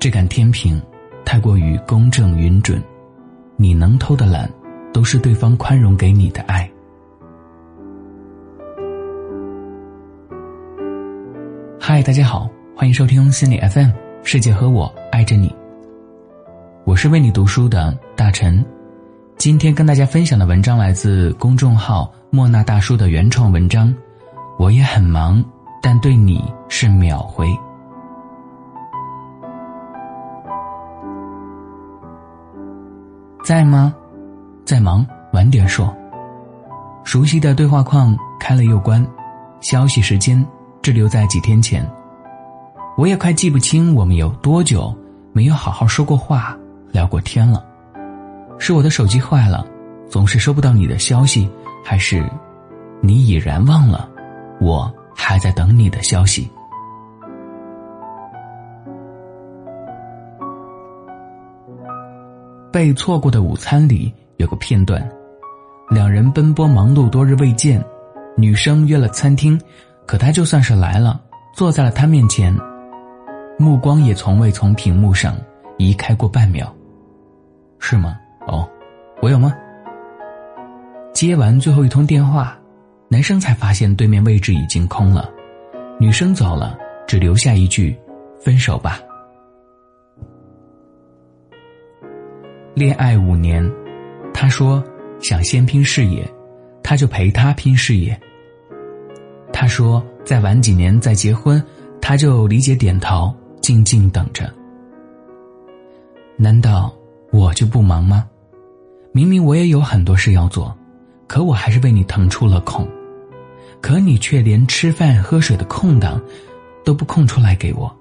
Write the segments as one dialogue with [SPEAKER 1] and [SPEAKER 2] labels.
[SPEAKER 1] 这杆天平太过于公正允准，你能偷的懒，都是对方宽容给你的爱。嗨，大家好，欢迎收听心理 FM，世界和我爱着你。我是为你读书的大陈，今天跟大家分享的文章来自公众号莫那大叔的原创文章。我也很忙，但对你是秒回。在吗？在忙，晚点说。熟悉的对话框开了又关，消息时间滞留在几天前。我也快记不清我们有多久没有好好说过话。聊过天了，是我的手机坏了，总是收不到你的消息，还是你已然忘了，我还在等你的消息？被错过的午餐里有个片段，两人奔波忙碌多日未见，女生约了餐厅，可他就算是来了，坐在了他面前，目光也从未从屏幕上移开过半秒。是吗？哦，我有吗？接完最后一通电话，男生才发现对面位置已经空了，女生走了，只留下一句“分手吧”。恋爱五年，他说想先拼事业，他就陪他拼事业。他说再晚几年再结婚，他就理解点头，静静等着。难道？我就不忙吗？明明我也有很多事要做，可我还是为你腾出了空，可你却连吃饭喝水的空档都不空出来给我。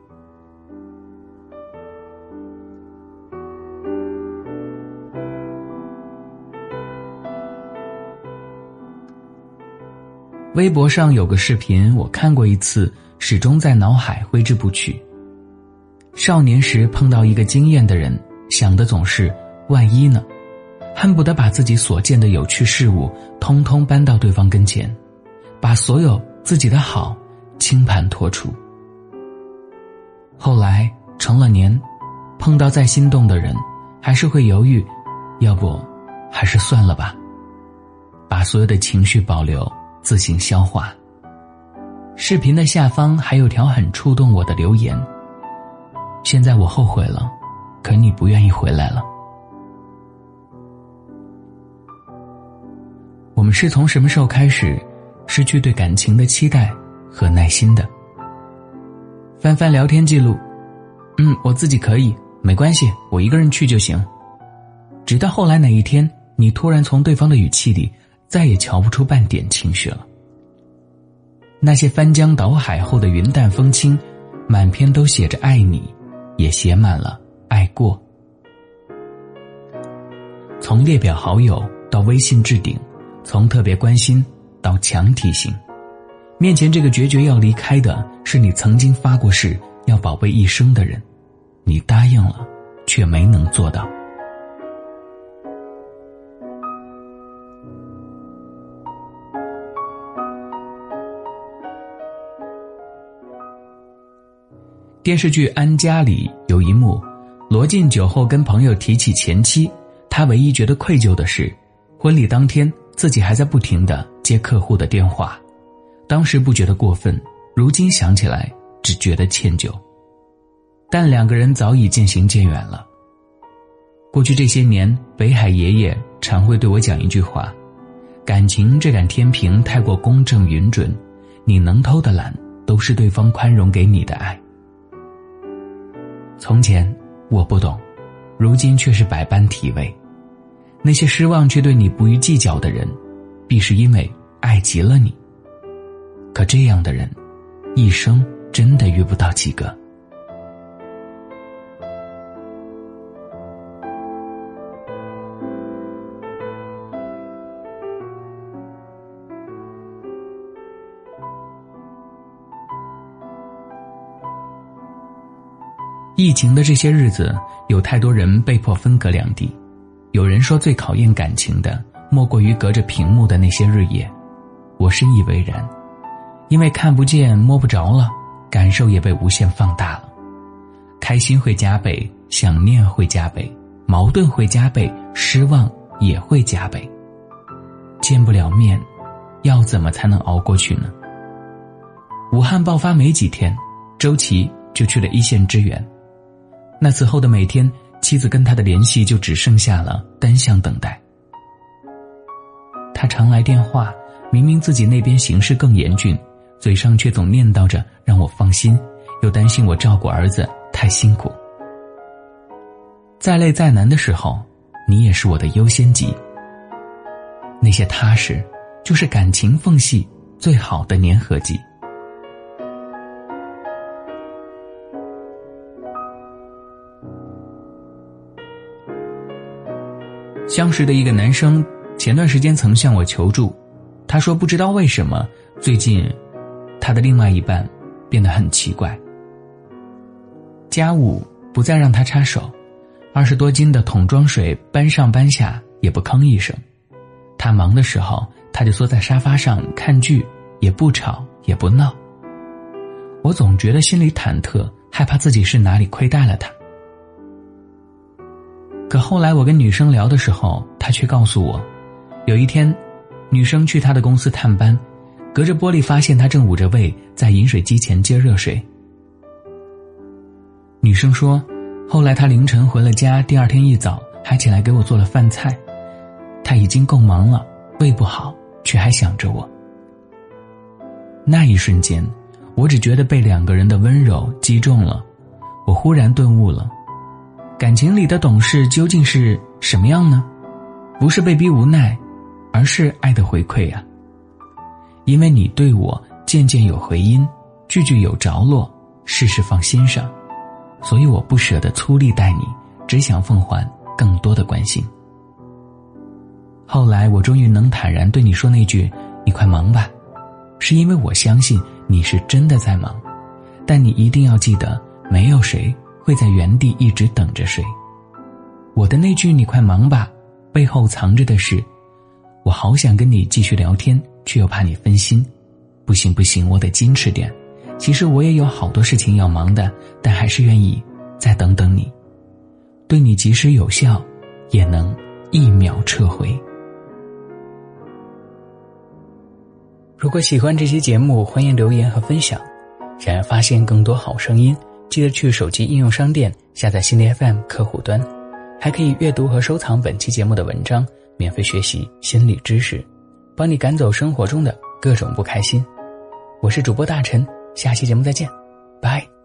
[SPEAKER 1] 微博上有个视频，我看过一次，始终在脑海挥之不去。少年时碰到一个惊艳的人。想的总是万一呢，恨不得把自己所见的有趣事物通通搬到对方跟前，把所有自己的好倾盘托出。后来成了年，碰到再心动的人，还是会犹豫，要不还是算了吧，把所有的情绪保留，自行消化。视频的下方还有条很触动我的留言。现在我后悔了。可你不愿意回来了。我们是从什么时候开始失去对感情的期待和耐心的？翻翻聊天记录，嗯，我自己可以，没关系，我一个人去就行。直到后来哪一天，你突然从对方的语气里再也瞧不出半点情绪了。那些翻江倒海后的云淡风轻，满篇都写着爱你，也写满了。爱过，从列表好友到微信置顶，从特别关心到强提醒，面前这个决绝要离开的是你曾经发过誓要宝贝一生的人，你答应了，却没能做到。电视剧《安家》里有一幕。罗晋酒后跟朋友提起前妻，他唯一觉得愧疚的是，婚礼当天自己还在不停的接客户的电话，当时不觉得过分，如今想起来只觉得歉疚。但两个人早已渐行渐远了。过去这些年，北海爷爷常会对我讲一句话：“感情这杆天平太过公正允准，你能偷的懒，都是对方宽容给你的爱。”从前。我不懂，如今却是百般体味。那些失望却对你不予计较的人，必是因为爱极了你。可这样的人，一生真的遇不到几个。疫情的这些日子，有太多人被迫分隔两地。有人说，最考验感情的，莫过于隔着屏幕的那些日夜。我深以为然，因为看不见、摸不着了，感受也被无限放大了。开心会加倍，想念会加倍，矛盾会加倍，失望也会加倍。见不了面，要怎么才能熬过去呢？武汉爆发没几天，周琦就去了一线支援。那此后的每天，妻子跟他的联系就只剩下了单向等待。他常来电话，明明自己那边形势更严峻，嘴上却总念叨着让我放心，又担心我照顾儿子太辛苦。再累再难的时候，你也是我的优先级。那些踏实，就是感情缝隙最好的粘合剂。相识的一个男生，前段时间曾向我求助，他说不知道为什么最近，他的另外一半变得很奇怪。家务不再让他插手，二十多斤的桶装水搬上搬下也不吭一声。他忙的时候，他就缩在沙发上看剧，也不吵也不闹。我总觉得心里忐忑，害怕自己是哪里亏待了他。可后来我跟女生聊的时候，她却告诉我，有一天，女生去她的公司探班，隔着玻璃发现她正捂着胃在饮水机前接热水。女生说，后来她凌晨回了家，第二天一早还起来给我做了饭菜。她已经够忙了，胃不好，却还想着我。那一瞬间，我只觉得被两个人的温柔击中了，我忽然顿悟了。感情里的懂事究竟是什么样呢？不是被逼无奈，而是爱的回馈啊。因为你对我件件有回音，句句有着落，事事放心上，所以我不舍得粗力待你，只想奉还更多的关心。后来我终于能坦然对你说那句“你快忙吧”，是因为我相信你是真的在忙，但你一定要记得，没有谁。会在原地一直等着谁？我的那句“你快忙吧”，背后藏着的是，我好想跟你继续聊天，却又怕你分心。不行不行，我得矜持点。其实我也有好多事情要忙的，但还是愿意再等等你，对你及时有效，也能一秒撤回。如果喜欢这期节目，欢迎留言和分享。想要发现更多好声音。记得去手机应用商店下载心理 FM 客户端，还可以阅读和收藏本期节目的文章，免费学习心理知识，帮你赶走生活中的各种不开心。我是主播大陈，下期节目再见，拜。